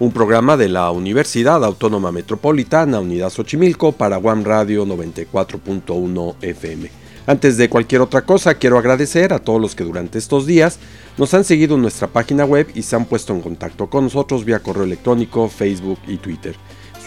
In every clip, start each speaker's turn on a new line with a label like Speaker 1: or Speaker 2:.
Speaker 1: un programa de la Universidad Autónoma Metropolitana, Unidad Xochimilco, para One Radio 94.1 FM. Antes de cualquier otra cosa, quiero agradecer a todos los que durante estos días nos han seguido en nuestra página web y se han puesto en contacto con nosotros vía correo electrónico, Facebook y Twitter.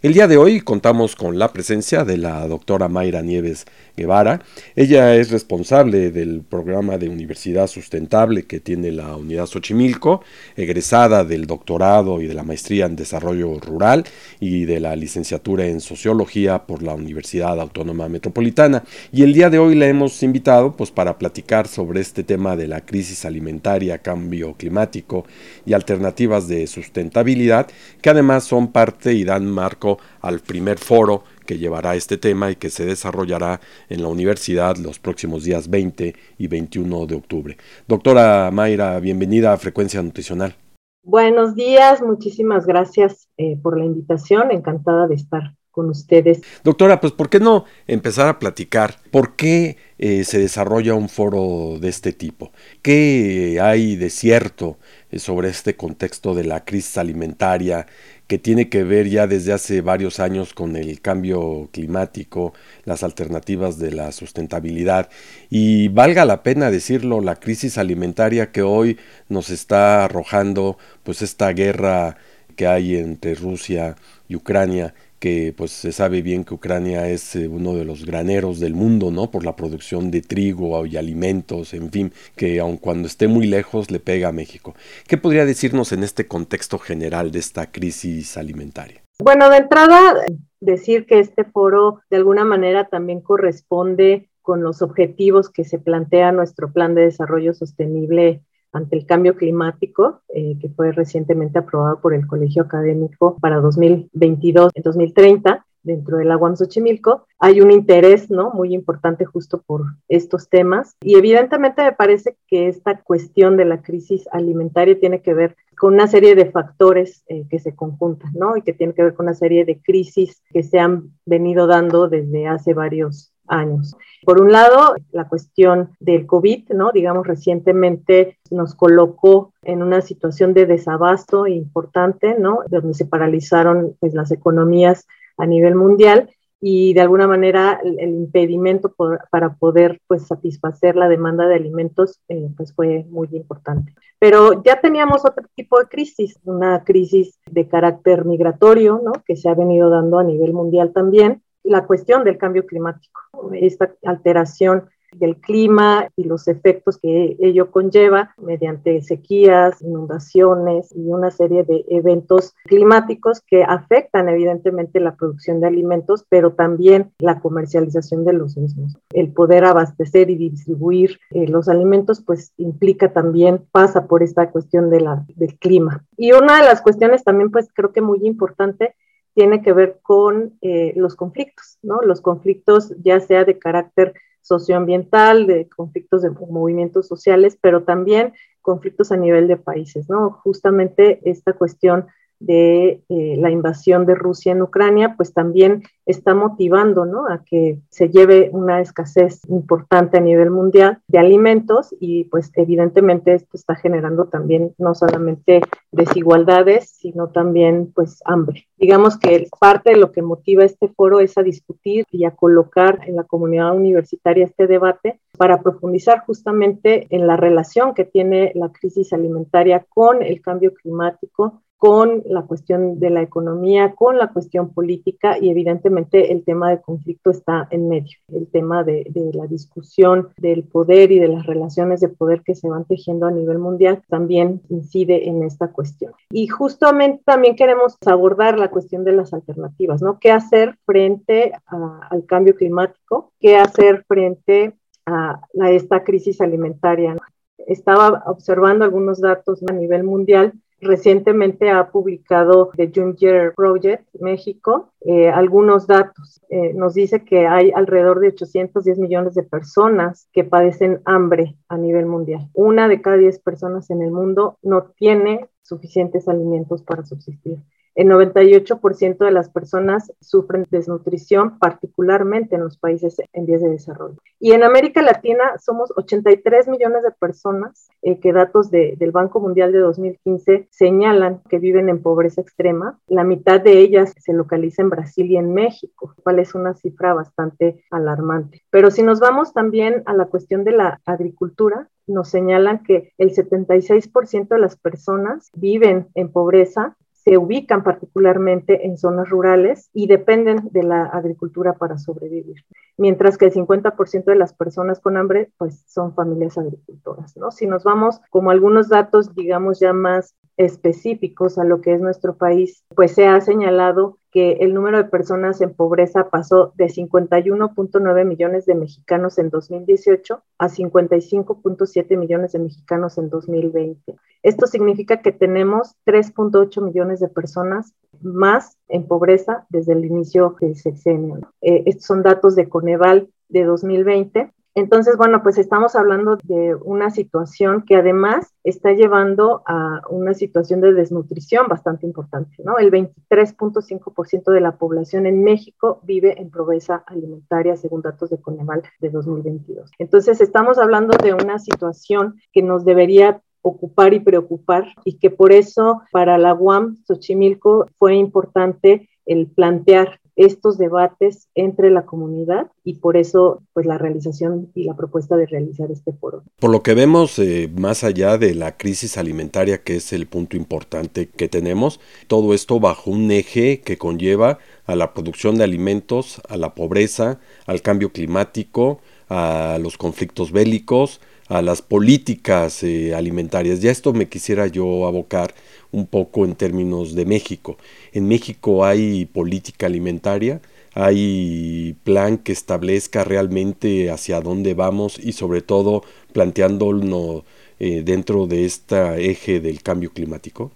Speaker 1: El día de hoy contamos con la presencia de la doctora Mayra Nieves Guevara. Ella es responsable del programa de Universidad Sustentable que tiene la Unidad Xochimilco, egresada del doctorado y de la maestría en Desarrollo Rural y de la licenciatura en Sociología por la Universidad Autónoma Metropolitana. Y el día de hoy la hemos invitado pues, para platicar sobre este tema de la crisis alimentaria, cambio climático y alternativas de sustentabilidad, que además son parte y dan marco al primer foro que llevará este tema y que se desarrollará en la universidad los próximos días 20 y 21 de octubre. Doctora Mayra, bienvenida a Frecuencia Nutricional.
Speaker 2: Buenos días, muchísimas gracias eh, por la invitación, encantada de estar con ustedes.
Speaker 1: Doctora, pues ¿por qué no empezar a platicar? ¿Por qué eh, se desarrolla un foro de este tipo? ¿Qué hay de cierto eh, sobre este contexto de la crisis alimentaria que tiene que ver ya desde hace varios años con el cambio climático, las alternativas de la sustentabilidad. Y valga la pena decirlo, la crisis alimentaria que hoy nos está arrojando pues esta guerra que hay entre Rusia y Ucrania que pues se sabe bien que Ucrania es eh, uno de los graneros del mundo, ¿no? Por la producción de trigo y alimentos, en fin, que aun cuando esté muy lejos le pega a México. ¿Qué podría decirnos en este contexto general de esta crisis alimentaria?
Speaker 2: Bueno, de entrada, decir que este foro de alguna manera también corresponde con los objetivos que se plantea nuestro plan de desarrollo sostenible ante el cambio climático, eh, que fue recientemente aprobado por el Colegio Académico para 2022-2030 dentro del agua Xochimilco, hay un interés ¿no? muy importante justo por estos temas y evidentemente me parece que esta cuestión de la crisis alimentaria tiene que ver con una serie de factores eh, que se conjuntan ¿no? y que tiene que ver con una serie de crisis que se han venido dando desde hace varios años. Por un lado, la cuestión del COVID, ¿no? Digamos, recientemente nos colocó en una situación de desabasto importante, ¿no? Donde se paralizaron pues, las economías a nivel mundial y de alguna manera el, impedimento para poder pues satisfacer la demanda de alimentos eh, pues fue muy importante. Pero ya teníamos otro tipo de crisis, una crisis de carácter migratorio, ¿no? Que se ha venido dando a nivel mundial también la cuestión del cambio climático, esta alteración del clima y los efectos que ello conlleva mediante sequías, inundaciones y una serie de eventos climáticos que afectan evidentemente la producción de alimentos, pero también la comercialización de los mismos. El poder abastecer y distribuir eh, los alimentos pues implica también, pasa por esta cuestión de la, del clima. Y una de las cuestiones también pues creo que muy importante tiene que ver con eh, los conflictos, ¿no? Los conflictos ya sea de carácter socioambiental, de conflictos de movimientos sociales, pero también conflictos a nivel de países, ¿no? Justamente esta cuestión de eh, la invasión de Rusia en Ucrania, pues también está motivando ¿no? a que se lleve una escasez importante a nivel mundial de alimentos y pues evidentemente esto está generando también no solamente desigualdades, sino también pues hambre. Digamos que parte de lo que motiva este foro es a discutir y a colocar en la comunidad universitaria este debate para profundizar justamente en la relación que tiene la crisis alimentaria con el cambio climático con la cuestión de la economía, con la cuestión política y evidentemente el tema de conflicto está en medio. El tema de, la discusión del poder y de las relaciones de poder que se van tejiendo a nivel mundial también incide en esta cuestión. Y justamente también queremos abordar la cuestión de las alternativas, ¿no? ¿Qué hacer frente al cambio climático? ¿Qué hacer frente a esta crisis alimentaria? Estaba observando algunos datos a nivel mundial Recientemente ha publicado The Juncker Project México eh, algunos datos. Eh, nos dice que hay alrededor de 810 millones de personas que padecen hambre a nivel mundial. Una de cada 10 personas en el mundo no tiene suficientes alimentos para subsistir. El 98% de las personas sufren desnutrición, particularmente en los países en vías de desarrollo. Y en América Latina somos 83 millones de personas eh, que datos del Banco Mundial de 2015 señalan que viven en pobreza extrema. La mitad de ellas se localiza en Brasil y en México, cual es una cifra bastante alarmante. Pero si nos vamos también a la cuestión de la agricultura, nos señalan que el 76% de las personas viven en pobreza se ubican particularmente en zonas rurales y dependen de la agricultura para sobrevivir, mientras que el 50% de las personas con hambre pues son familias agricultoras, ¿no? Si nos vamos como algunos datos digamos ya más específicos a lo que es nuestro país, pues se ha señalado que el número de personas en pobreza pasó de 51.9 millones de mexicanos en 2018 a 55.7 millones de mexicanos en 2020. Esto significa que tenemos 3.8 millones de personas más en pobreza desde el inicio del sexenio. Eh, estos son datos de Coneval de 2020 entonces, bueno, pues estamos hablando de una situación que además está llevando a una situación de desnutrición bastante importante, ¿no? El 23.5% de la población en México vive en pobreza alimentaria, según datos de Coneval de 2022. Entonces, estamos hablando de una situación que nos debería ocupar y preocupar y que por eso para la UAM Xochimilco fue importante el plantear estos debates entre la comunidad y por eso pues la realización y la propuesta de realizar este foro.
Speaker 1: Por lo que vemos eh, más allá de la crisis alimentaria que es el punto importante que tenemos, todo esto bajo un eje que conlleva a la producción de alimentos, a la pobreza, al cambio climático, a los conflictos bélicos, a las políticas eh, alimentarias. Ya esto me quisiera yo abocar un poco en términos de México. En México hay política alimentaria, hay plan que establezca realmente hacia dónde vamos y sobre todo planteándonos eh, dentro de este eje del cambio climático.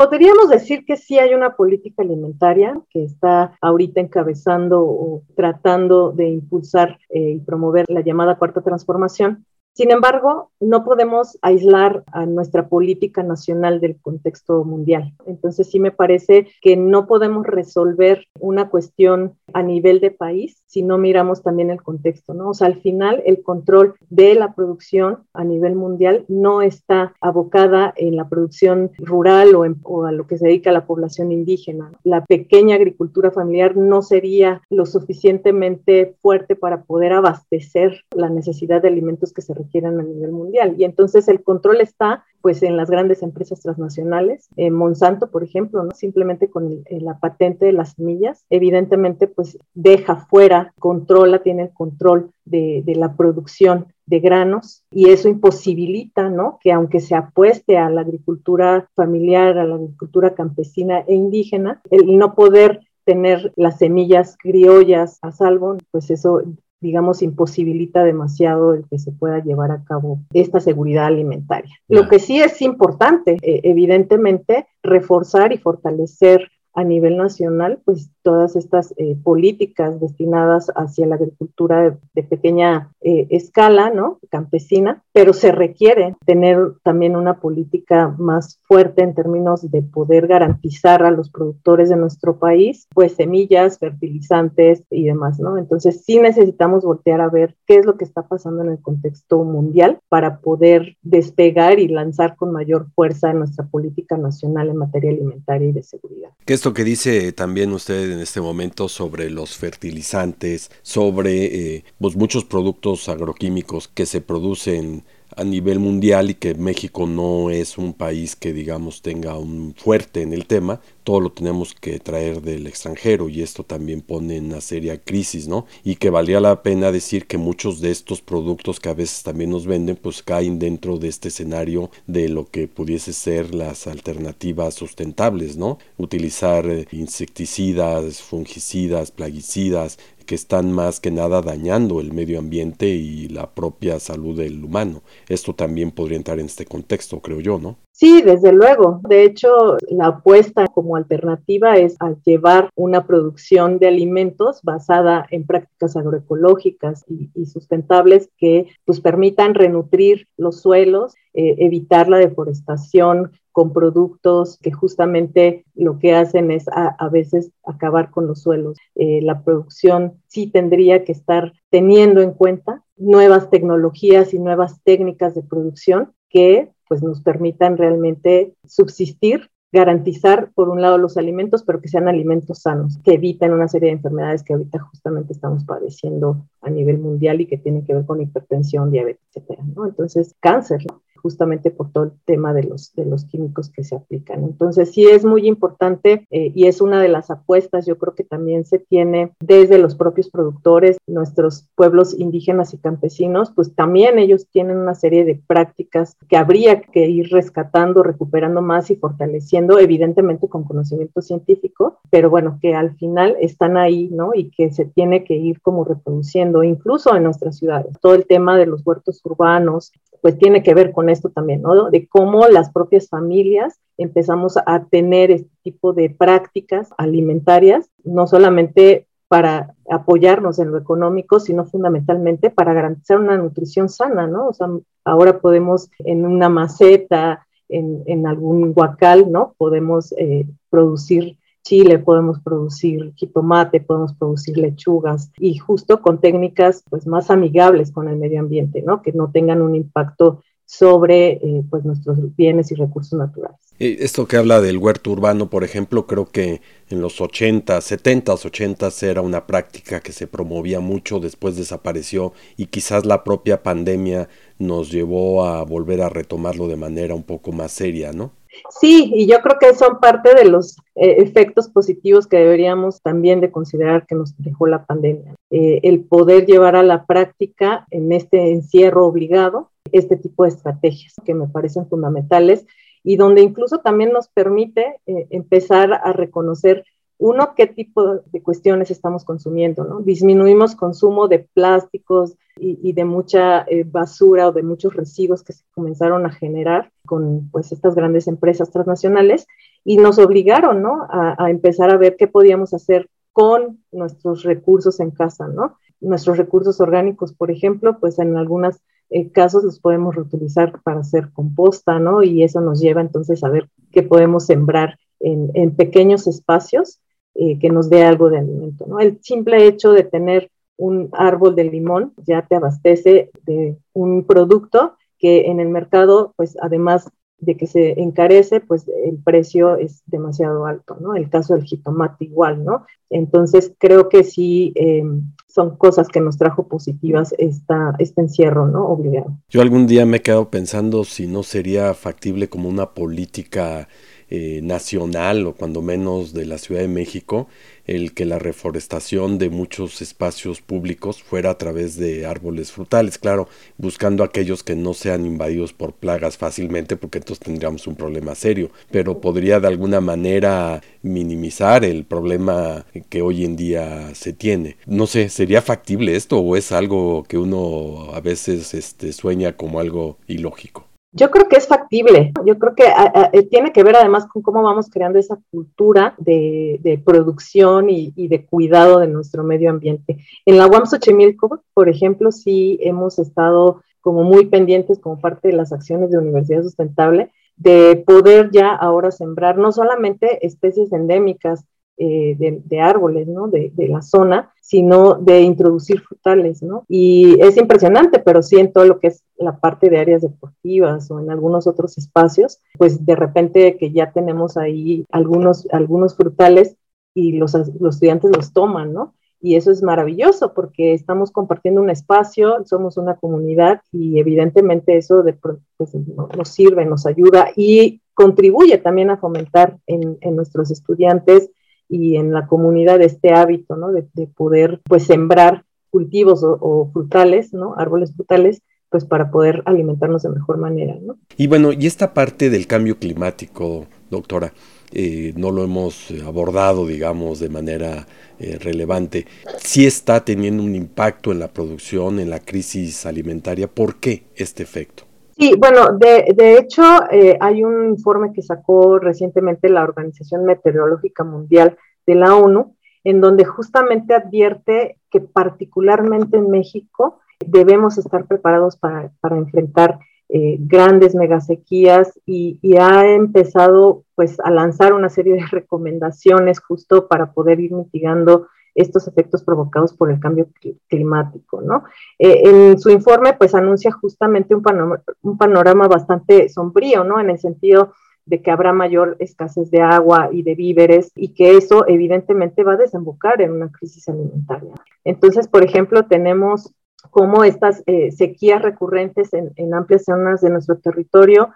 Speaker 2: Podríamos decir que sí hay una política alimentaria que está ahorita encabezando o tratando de impulsar eh, y promover la llamada cuarta transformación, sin embargo, no podemos aislar a nuestra política nacional del contexto mundial. Entonces, sí me parece que no podemos resolver una cuestión a nivel de país si no miramos también el contexto, ¿no? O sea, al final el control de la producción a nivel mundial no está abocada en la producción rural o, a lo que se dedica a la población indígena. La pequeña agricultura familiar no sería lo suficientemente fuerte para poder abastecer la necesidad de alimentos que se requieren a nivel mundial. Y entonces el control está pues en las grandes empresas transnacionales. Eh, Monsanto, por ejemplo, ¿no? simplemente con la patente de las semillas, evidentemente pues deja fuera, controla, tiene el control de, de, la producción de granos y eso imposibilita, ¿no? Que aunque se apueste a la agricultura familiar, a la agricultura campesina e indígena, el no poder tener las semillas criollas a salvo, pues eso digamos, imposibilita demasiado el que se pueda llevar a cabo esta seguridad alimentaria. Lo que sí es importante, eh, evidentemente, reforzar y fortalecer a nivel nacional, pues todas estas eh, políticas destinadas hacia la agricultura de, pequeña eh, escala, ¿no? Campesina, pero se requiere tener también una política más fuerte en términos de poder garantizar a los productores de nuestro país, pues semillas, fertilizantes y demás, ¿no? Entonces sí necesitamos voltear a ver qué es lo que está pasando en el contexto mundial para poder despegar y lanzar con mayor fuerza nuestra política nacional en materia alimentaria y de seguridad.
Speaker 1: ¿Qué esto que dice también usted en este momento sobre los fertilizantes, sobre eh, pues muchos productos agroquímicos que se producen a nivel mundial y que México no es un país que digamos tenga un fuerte en el tema, todo lo tenemos que traer del extranjero y esto también pone en una seria crisis, ¿no? Y que valía la pena decir que muchos de estos productos que a veces también nos venden pues caen dentro de este escenario de lo que pudiese ser las alternativas sustentables, ¿no? Utilizar eh, insecticidas, fungicidas, plaguicidas, que están más que nada dañando el medio ambiente y la propia salud del humano. Esto también podría entrar en este contexto, creo yo, ¿no?
Speaker 2: Sí, desde luego. De hecho, la apuesta como alternativa es a llevar una producción de alimentos basada en prácticas agroecológicas y, sustentables que pues, permitan renutrir los suelos, eh, evitar la deforestación con productos que justamente lo que hacen es a, veces acabar con los suelos. Eh, la producción sí tendría que estar teniendo en cuenta nuevas tecnologías y nuevas técnicas de producción que pues nos permitan realmente subsistir, garantizar por un lado los alimentos, pero que sean alimentos sanos, que eviten una serie de enfermedades que ahorita justamente estamos padeciendo a nivel mundial y que tienen que ver con hipertensión, diabetes, etcétera, ¿no? Entonces, cáncer, justamente por todo el tema de los, de los químicos que se aplican. Entonces, sí es muy importante eh, y es una de las apuestas, yo creo que también se tiene desde los propios productores, nuestros pueblos indígenas y campesinos, pues también ellos tienen una serie de prácticas que habría que ir rescatando, recuperando más y fortaleciendo, evidentemente con conocimiento científico, pero bueno, que al final están ahí, ¿no? Y que se tiene que ir como reproduciendo, incluso en nuestras ciudades. Todo el tema de los huertos urbanos, pues tiene que ver con esto también, ¿no? De cómo las propias familias empezamos a tener este tipo de prácticas alimentarias, no solamente para apoyarnos en lo económico, sino fundamentalmente para garantizar una nutrición sana, ¿no? O sea, ahora podemos en una maceta, en, algún huacal, ¿no? Podemos eh, producir chile, podemos producir jitomate, podemos producir lechugas y justo con técnicas pues más amigables con el medio ambiente, ¿no? Que no tengan un impacto sobre eh, pues nuestros bienes y recursos naturales.
Speaker 1: Esto que habla del huerto urbano, por ejemplo, creo que en los 80, 70, 80 era una práctica que se promovía mucho, después desapareció y quizás la propia pandemia nos llevó a volver a retomarlo de manera un poco más seria, ¿no?
Speaker 2: Sí, y yo creo que son parte de los eh, efectos positivos que deberíamos también de considerar que nos dejó la pandemia. Eh, el poder llevar a la práctica en este encierro obligado este tipo de estrategias que me parecen fundamentales y donde incluso también nos permite eh, empezar a reconocer uno, qué tipo de cuestiones estamos consumiendo, ¿no? Disminuimos consumo de plásticos y, de mucha eh, basura o de muchos residuos que se comenzaron a generar con pues estas grandes empresas transnacionales y nos obligaron, ¿no? A, a empezar a ver qué podíamos hacer con nuestros recursos en casa, ¿no? Nuestros recursos orgánicos, por ejemplo, pues en algunos eh, casos los podemos reutilizar para hacer composta, ¿no? Y eso nos lleva entonces a ver qué podemos sembrar en, en pequeños espacios eh, que nos dé algo de alimento. ¿no? El simple hecho de tener un árbol de limón ya te abastece de un producto que en el mercado, pues además de que se encarece, pues el precio es demasiado alto, ¿no? El caso del jitomate igual, ¿no? Entonces creo que sí eh, son cosas que nos trajo positivas esta, este encierro, ¿no? Obligado.
Speaker 1: Yo algún día me he quedado pensando si no sería factible como una política eh, nacional o cuando menos de la Ciudad de México el que la reforestación de muchos espacios públicos fuera a través de árboles frutales, claro, buscando aquellos que no sean invadidos por plagas fácilmente, porque entonces tendríamos un problema serio, pero podría de alguna manera minimizar el problema que hoy en día se tiene. No sé, ¿sería factible esto o es algo que uno a veces este, sueña como algo ilógico?
Speaker 2: Yo creo que es factible. Yo creo que eh, tiene que ver además con cómo vamos creando esa cultura de, producción y, de cuidado de nuestro medio ambiente. En la UAM Xochimilco, por ejemplo, sí hemos estado como muy pendientes como parte de las acciones de Universidad Sustentable de poder ya ahora sembrar no solamente especies endémicas eh, de, árboles, ¿no? De, de, la zona, sino de introducir frutales, ¿no? Y es impresionante, pero sí en todo lo que es la parte de áreas deportivas o en algunos otros espacios, pues de repente que ya tenemos ahí algunos, algunos frutales y los, los estudiantes los toman, ¿no? y eso es maravilloso porque estamos compartiendo un espacio, somos una comunidad y evidentemente eso de, pues, nos sirve, nos ayuda y contribuye también a fomentar en, nuestros estudiantes y en la comunidad este hábito, ¿no? De, poder, pues, sembrar cultivos o, frutales, ¿no? Árboles frutales, pues, para poder alimentarnos de mejor manera, ¿no?
Speaker 1: Y bueno, y esta parte del cambio climático, doctora, eh, no lo hemos abordado, digamos, de manera eh, relevante. Sí está teniendo un impacto en la producción, en la crisis alimentaria. ¿Por qué este efecto?
Speaker 2: Sí, bueno, de, de hecho, eh, hay un informe que sacó recientemente la Organización Meteorológica Mundial de la ONU, en donde justamente advierte que particularmente en México debemos estar preparados para, para enfrentar eh, grandes megasequías y, y, ha empezado pues a lanzar una serie de recomendaciones justo para poder ir mitigando estos efectos provocados por el cambio climático, ¿no? Eh, en su informe pues anuncia justamente un panorama, un panorama bastante sombrío, ¿no? En el sentido de que habrá mayor escasez de agua y de víveres y que eso evidentemente va a desembocar en una crisis alimentaria. Entonces, por ejemplo, tenemos cómo estas eh, sequías recurrentes en, amplias zonas de nuestro territorio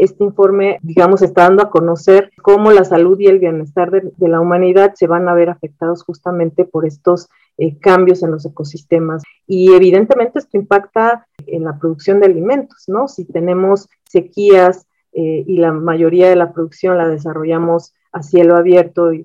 Speaker 2: este informe, digamos, está dando a conocer cómo la salud y el bienestar de, la humanidad se van a ver afectados justamente por estos eh, cambios en los ecosistemas. Y evidentemente esto impacta en la producción de alimentos, ¿no? Si tenemos sequías y la mayoría de la producción la desarrollamos a cielo abierto y,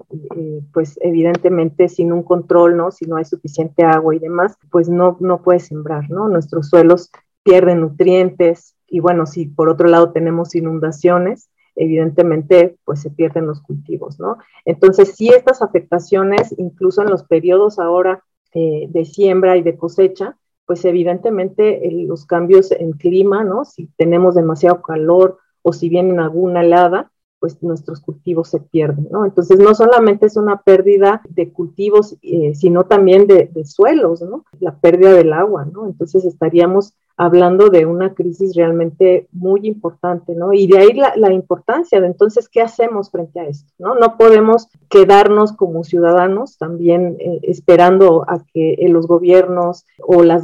Speaker 2: pues evidentemente sin un control, ¿no? Si no hay suficiente agua y demás, pues no, no puede sembrar, ¿no? Nuestros suelos pierden nutrientes y bueno, si por otro lado tenemos inundaciones, evidentemente pues se pierden los cultivos, ¿no? Entonces sí estas afectaciones, incluso en los periodos ahora eh, de siembra y de cosecha, pues evidentemente los cambios en clima, ¿no? Si tenemos demasiado calor o si viene alguna helada, pues nuestros cultivos se pierden, ¿no? Entonces no solamente es una pérdida de cultivos, eh, sino también de, suelos, ¿no? La pérdida del agua, ¿no? Entonces estaríamos hablando de una crisis realmente muy importante, ¿no? Y de ahí la, importancia de entonces, ¿qué hacemos frente a esto? No, no podemos quedarnos como ciudadanos también eh, esperando a que los gobiernos o las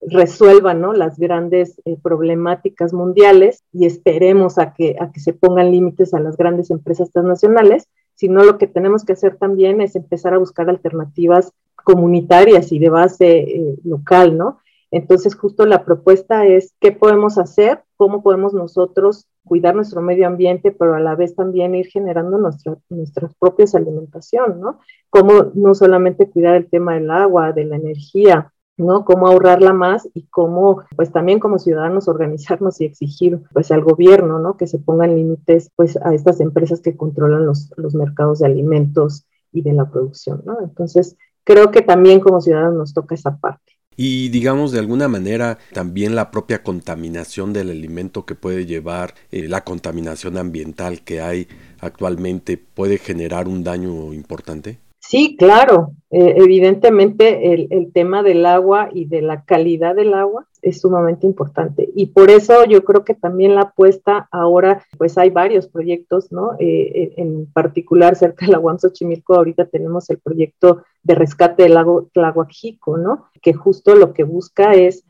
Speaker 2: resuelvan ¿no? las grandes eh, problemáticas mundiales y esperemos a que, a que se pongan límites a las grandes empresas transnacionales, sino lo que tenemos que hacer también es empezar a buscar alternativas comunitarias y de base eh, local, ¿no? Entonces, justo la propuesta es qué podemos hacer, cómo podemos nosotros cuidar nuestro medio ambiente, pero a la vez también ir generando nuestra, nuestras propias alimentación, ¿no? Cómo no solamente cuidar el tema del agua, de la energía, ¿no? Cómo ahorrarla más y cómo, pues también como ciudadanos organizarnos y exigir, pues al gobierno, ¿no? Que se pongan límites, pues a estas empresas que controlan los, los mercados de alimentos y de la producción, ¿no? Entonces, creo que también como ciudadanos nos toca esa parte.
Speaker 1: Y digamos de alguna manera también la propia contaminación del alimento que puede llevar, eh, la contaminación ambiental que hay actualmente puede generar un daño importante.
Speaker 2: Sí, claro. Eh, evidentemente el, el, tema del agua y de la calidad del agua es sumamente importante. Y por eso yo creo que también la apuesta ahora, pues hay varios proyectos, ¿no? Eh, eh, en particular cerca de la Xochimilco, ahorita tenemos el proyecto de rescate del lago Tlahuajico, ¿no? Que justo lo que busca es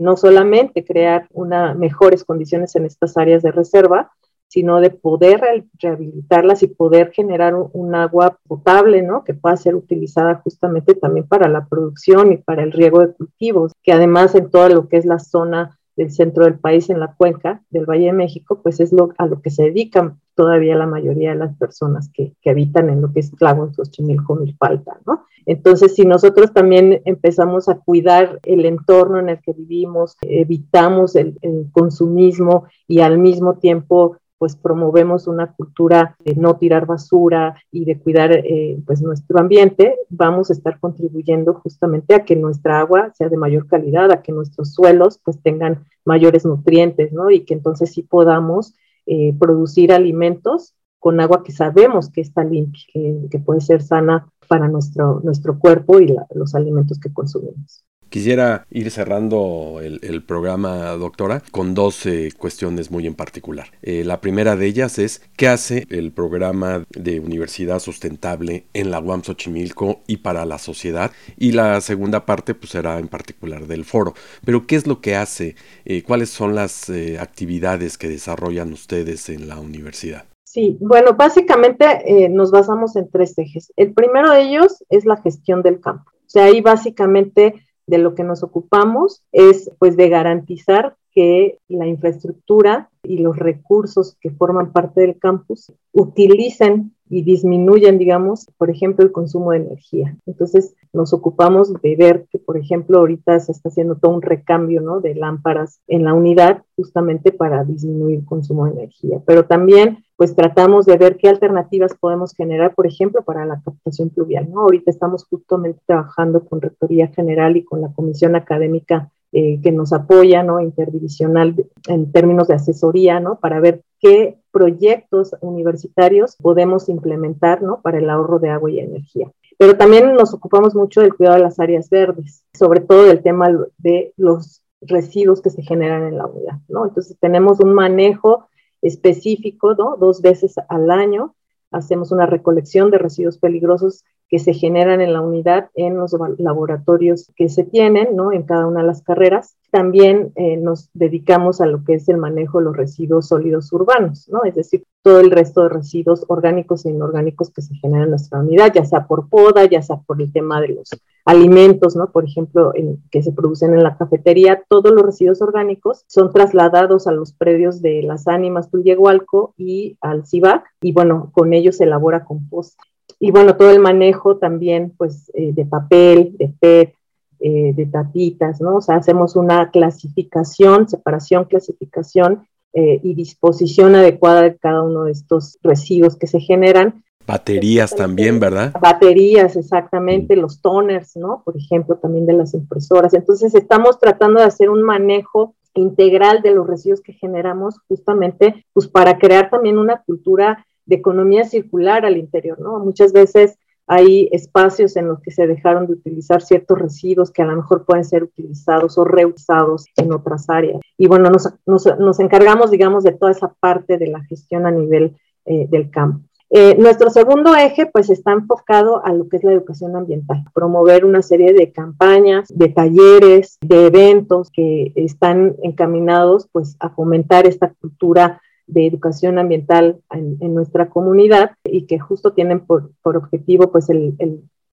Speaker 2: no solamente crear una, mejores condiciones en estas áreas de reserva, sino de poder rehabilitarlas y poder generar un, agua potable, ¿no? Que pueda ser utilizada justamente también para la producción y para el riego de cultivos, que además en todo lo que es la zona del centro del país, en la cuenca del Valle de México, pues es lo, a lo que se dedican todavía la mayoría de las personas que, que habitan en lo que es Tláhuac, Xochimilco, Milpalta, ¿no? Entonces, si nosotros también empezamos a cuidar el entorno en el que vivimos, evitamos el, el consumismo y al mismo tiempo pues promovemos una cultura de no tirar basura y de cuidar eh, pues nuestro ambiente, vamos a estar contribuyendo justamente a que nuestra agua sea de mayor calidad, a que nuestros suelos pues tengan mayores nutrientes, ¿no? Y que entonces sí podamos eh, producir alimentos con agua que sabemos que está limpia, que, puede ser sana para nuestro, nuestro cuerpo y los alimentos que consumimos.
Speaker 1: Quisiera ir cerrando el, programa, doctora, con dos eh, cuestiones muy en particular. Eh, la primera de ellas es qué hace el programa de Universidad Sustentable en la UAM Xochimilco y para la sociedad. Y la segunda parte pues, será en particular del foro. Pero qué es lo que hace, eh, cuáles son las actividades que desarrollan ustedes en la universidad.
Speaker 2: Sí, bueno, básicamente nos basamos en tres ejes. El primero de ellos es la gestión del campo. O sea, ahí básicamente de lo que nos ocupamos es pues de garantizar que la infraestructura y los recursos que forman parte del campus utilicen y disminuyen, digamos, por ejemplo, el consumo de energía. Entonces, nos ocupamos de ver que, por ejemplo, ahorita se está haciendo todo un recambio, ¿no? De lámparas en la unidad justamente para disminuir el consumo de energía. Pero también, pues, tratamos de ver qué alternativas podemos generar, por ejemplo, para la captación pluvial, ¿no? Ahorita estamos justamente trabajando con Rectoría General y con la Comisión Académica eh, que nos apoya, ¿no? Interdivisional en términos de asesoría, ¿no? Para ver qué proyectos universitarios podemos implementar, ¿no? Para el ahorro de agua y energía. Pero también nos ocupamos mucho del cuidado de las áreas verdes, sobre todo del tema de los residuos que se generan en la unidad, ¿no? Entonces tenemos un manejo específico, ¿no? Dos veces al año hacemos una recolección de residuos peligrosos que se generan en la unidad en los laboratorios que se tienen, ¿no? En cada una de las carreras. También eh, nos dedicamos a lo que es el manejo de los residuos sólidos urbanos, ¿no? Es decir, todo el resto de residuos orgánicos e inorgánicos que se generan en nuestra unidad, ya sea por poda, ya sea por el tema de los alimentos, ¿no? Por ejemplo, que se producen en la cafetería, todos los residuos orgánicos son trasladados a los predios de las ánimas Tullehualco y al CIVAC, y bueno, con ellos se elabora compost. Y bueno, todo el manejo también, pues, eh, de papel, de PET, eh, de tapitas, ¿no? O sea, hacemos una clasificación, separación, clasificación eh, y disposición adecuada de cada uno de estos residuos que se generan.
Speaker 1: Baterías también, ¿verdad?
Speaker 2: Baterías, exactamente, mm. los toners, ¿no? Por ejemplo, también de las impresoras. Entonces, estamos tratando de hacer un manejo integral de los residuos que generamos justamente pues para crear también una cultura de economía circular al interior, ¿no? Muchas veces hay espacios en los que se dejaron de utilizar ciertos residuos que a lo mejor pueden ser utilizados o reusados en otras áreas. Y bueno, nos, nos, encargamos, digamos, de toda esa parte de la gestión a nivel eh, del campo. Eh, nuestro segundo eje, pues, está enfocado a lo que es la educación ambiental, promover una serie de campañas, de talleres, de eventos que están encaminados, pues, a fomentar esta cultura de educación ambiental en, nuestra comunidad y que justo tienen por, objetivo pues el,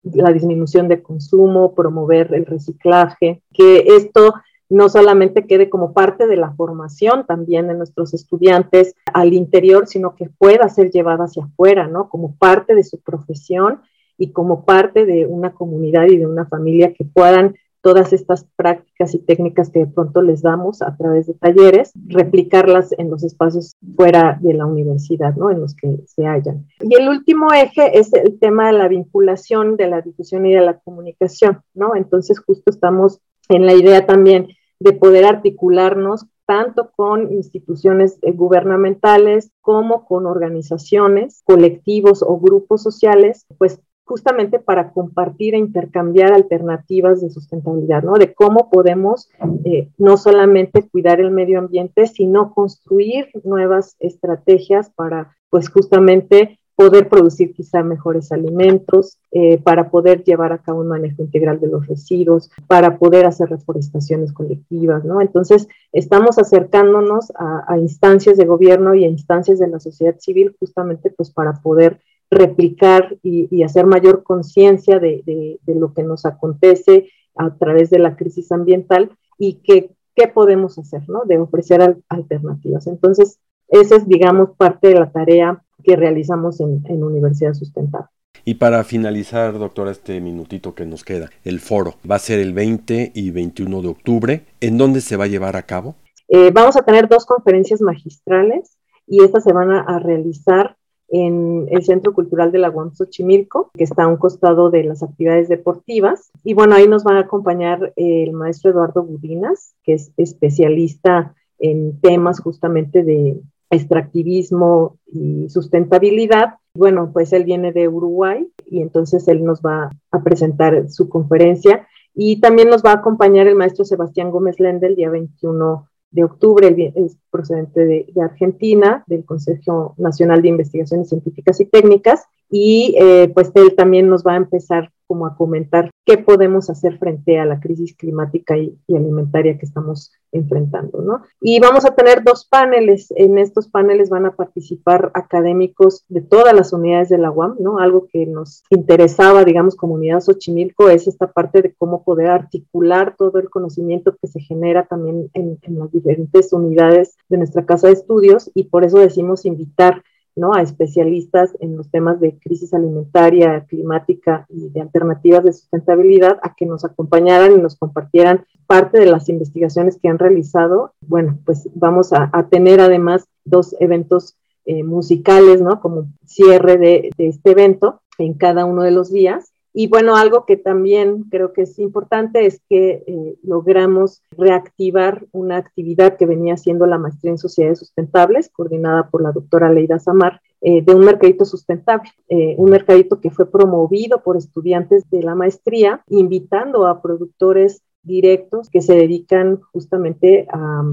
Speaker 2: la disminución de consumo, promover el reciclaje, que esto no solamente quede como parte de la formación también de nuestros estudiantes al interior, sino que pueda ser llevada hacia afuera, ¿no? Como parte de su profesión y como parte de una comunidad y de una familia que puedan todas estas prácticas y técnicas que de pronto les damos a través de talleres, replicarlas en los espacios fuera de la universidad, ¿no? En los que se hallan. Y el último eje es el tema de la vinculación, de la difusión y de la comunicación, ¿no? Entonces justo estamos en la idea también de poder articularnos tanto con instituciones eh, gubernamentales como con organizaciones, colectivos o grupos sociales, pues justamente para compartir e intercambiar alternativas de sustentabilidad, ¿no? De cómo podemos eh, no solamente cuidar el medio ambiente, sino construir nuevas estrategias para, pues justamente poder producir quizá mejores alimentos, eh, para poder llevar a cabo un manejo integral de los residuos, para poder hacer reforestaciones colectivas, ¿no? Entonces, estamos acercándonos a, a instancias de gobierno y a instancias de la sociedad civil justamente pues para poder replicar y, hacer mayor conciencia de, lo que nos acontece a través de la crisis ambiental y que, qué podemos hacer, ¿no? De ofrecer alternativas. Entonces, esa es, digamos, parte de la tarea que realizamos en, Universidad Sustentable.
Speaker 1: Y para finalizar, doctora, este minutito que nos queda, el foro va a ser el 20 y 21 de octubre. ¿En dónde se va a llevar a cabo?
Speaker 2: Eh, vamos a tener dos conferencias magistrales y estas se van a realizar en el Centro Cultural de la UAM Xochimilco, que está a un costado de las actividades deportivas. Y bueno, ahí nos va a acompañar el maestro Eduardo Budinas, que es especialista en temas justamente de extractivismo y sustentabilidad. Bueno, pues él viene de Uruguay y entonces él nos va a presentar su conferencia Y también nos va a acompañar el maestro Sebastián Gómez Lende el día 21 de octubre, es procedente de, de, Argentina, del Consejo Nacional de Investigaciones Científicas y Técnicas, y eh, pues él también nos va a empezar como a comentar qué podemos hacer frente a la crisis climática y, alimentaria que estamos enfrentando, ¿no? Y vamos a tener dos paneles. En estos paneles van a participar académicos de todas las unidades de la UAM, ¿no? Algo que nos interesaba, digamos, comunidad Xochimilco, es esta parte de cómo poder articular todo el conocimiento que se genera también en, en las diferentes unidades de nuestra casa de estudios y por eso decimos invitar ¿no? a especialistas en los temas de crisis alimentaria, climática y de alternativas de sustentabilidad a que nos acompañaran y nos compartieran parte de las investigaciones que han realizado. Bueno, pues vamos a, tener además dos eventos eh, musicales, ¿no? Como cierre de este evento en cada uno de los días y bueno, algo que también creo que es importante es que eh, logramos reactivar una actividad que venía siendo la maestría en sociedades sustentables, coordinada por la doctora Leida Samar, eh, de un mercadito sustentable, eh, un mercadito que fue promovido por estudiantes de la maestría, invitando a productores directos que se dedican justamente a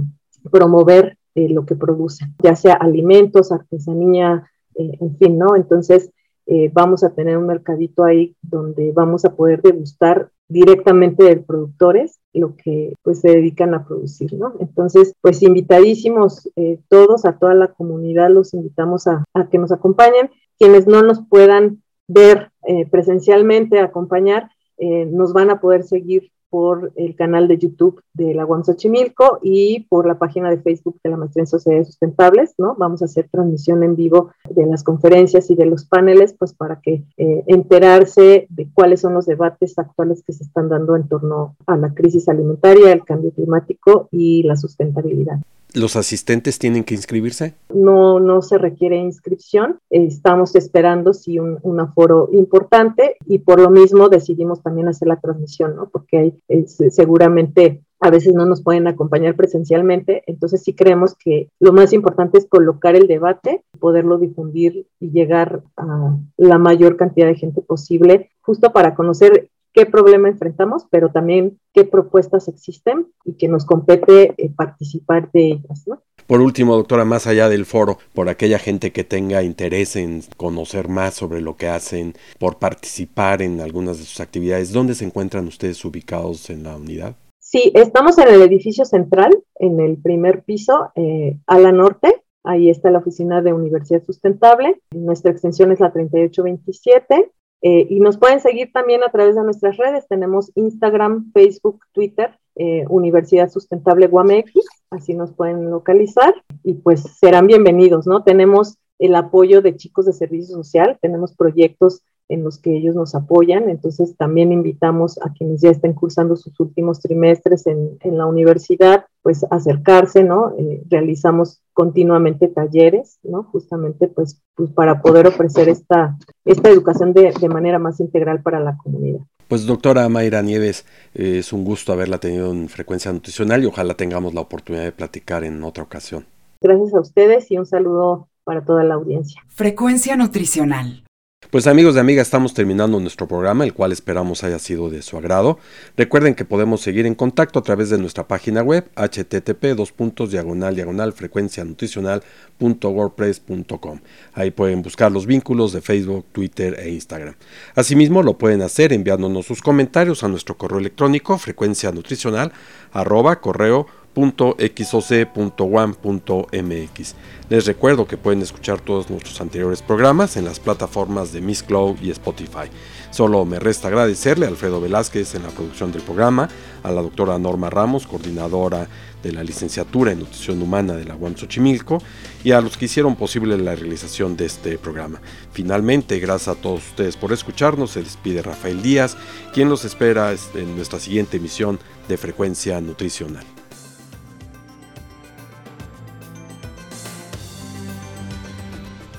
Speaker 2: promover lo que producen, ya sea alimentos, artesanía, en fin, ¿no? Entonces, eh, vamos a tener un mercadito ahí donde vamos a poder degustar directamente de productores lo que pues se dedican a producir, ¿no? Entonces, pues invitadísimos eh, todos, a toda la comunidad, los invitamos a, que nos acompañen. Quienes no nos puedan ver eh, presencialmente, acompañar, nos van a poder seguir por el canal de YouTube de la UAM Xochimilco y por la página de Facebook de la Maestría en Sociedades Sustentables, ¿no? Vamos a hacer transmisión en vivo de las conferencias y de los paneles, pues para que eh, enterarse de cuáles son los debates actuales que se están dando en torno a la crisis alimentaria, el cambio climático y la sustentabilidad.
Speaker 1: ¿Los asistentes tienen que inscribirse?
Speaker 2: No, no se requiere inscripción. Estamos esperando sí un, aforo importante y por lo mismo decidimos también hacer la transmisión, ¿no? Porque hay, seguramente a veces no nos pueden acompañar presencialmente, entonces sí creemos que lo más importante es colocar el debate, poderlo difundir y llegar a la mayor cantidad de gente posible, justo para conocer qué problema enfrentamos, pero también qué propuestas existen y que nos compete eh, participar de ellas. ¿no?
Speaker 1: Por último, doctora, más allá del foro, por aquella gente que tenga interés en conocer más sobre lo que hacen, por participar en algunas de sus actividades, ¿dónde se encuentran ustedes ubicados en la unidad?
Speaker 2: Sí, estamos en el edificio central, en el primer piso, eh, a la norte. Ahí está la oficina de Universidad Sustentable. Nuestra extensión es la 3827. Eh, y nos pueden seguir también a través de nuestras redes. Tenemos Instagram, Facebook, Twitter, eh, Universidad Sustentable Guamex, así nos pueden localizar y pues serán bienvenidos, ¿no? Tenemos el apoyo de chicos de servicio social, tenemos proyectos en los que ellos nos apoyan. Entonces también invitamos a quienes ya estén cursando sus últimos trimestres en, en la universidad, pues acercarse, ¿no? Eh, realizamos continuamente talleres, ¿no? Justamente pues, pues para poder ofrecer esta, esta educación de, de, manera más integral para la comunidad.
Speaker 1: Pues doctora Mayra Nieves, eh, es un gusto haberla tenido en frecuencia nutricional y ojalá tengamos la oportunidad de platicar en otra ocasión.
Speaker 2: Gracias a ustedes y un saludo para toda la audiencia.
Speaker 3: Frecuencia nutricional.
Speaker 1: Pues amigos y amigas, estamos terminando nuestro programa, el cual esperamos haya sido de su agrado. Recuerden que podemos seguir en contacto a través de nuestra página web http diagonal diagonal frecuencia nutricional.wordpress.com. Ahí pueden buscar los vínculos de Facebook, Twitter e Instagram. Asimismo, lo pueden hacer enviándonos sus comentarios a nuestro correo electrónico frecuencia nutricional .xoc.one.mx. Les recuerdo que pueden escuchar todos nuestros anteriores programas en las plataformas de Miss Cloud y Spotify. Solo me resta agradecerle a Alfredo Velázquez en la producción del programa, a la doctora Norma Ramos, coordinadora de la licenciatura en nutrición humana de la UAM Xochimilco, y a los que hicieron posible la realización de este programa. Finalmente, gracias a todos ustedes por escucharnos, se despide Rafael Díaz, quien los espera en nuestra siguiente emisión de Frecuencia Nutricional.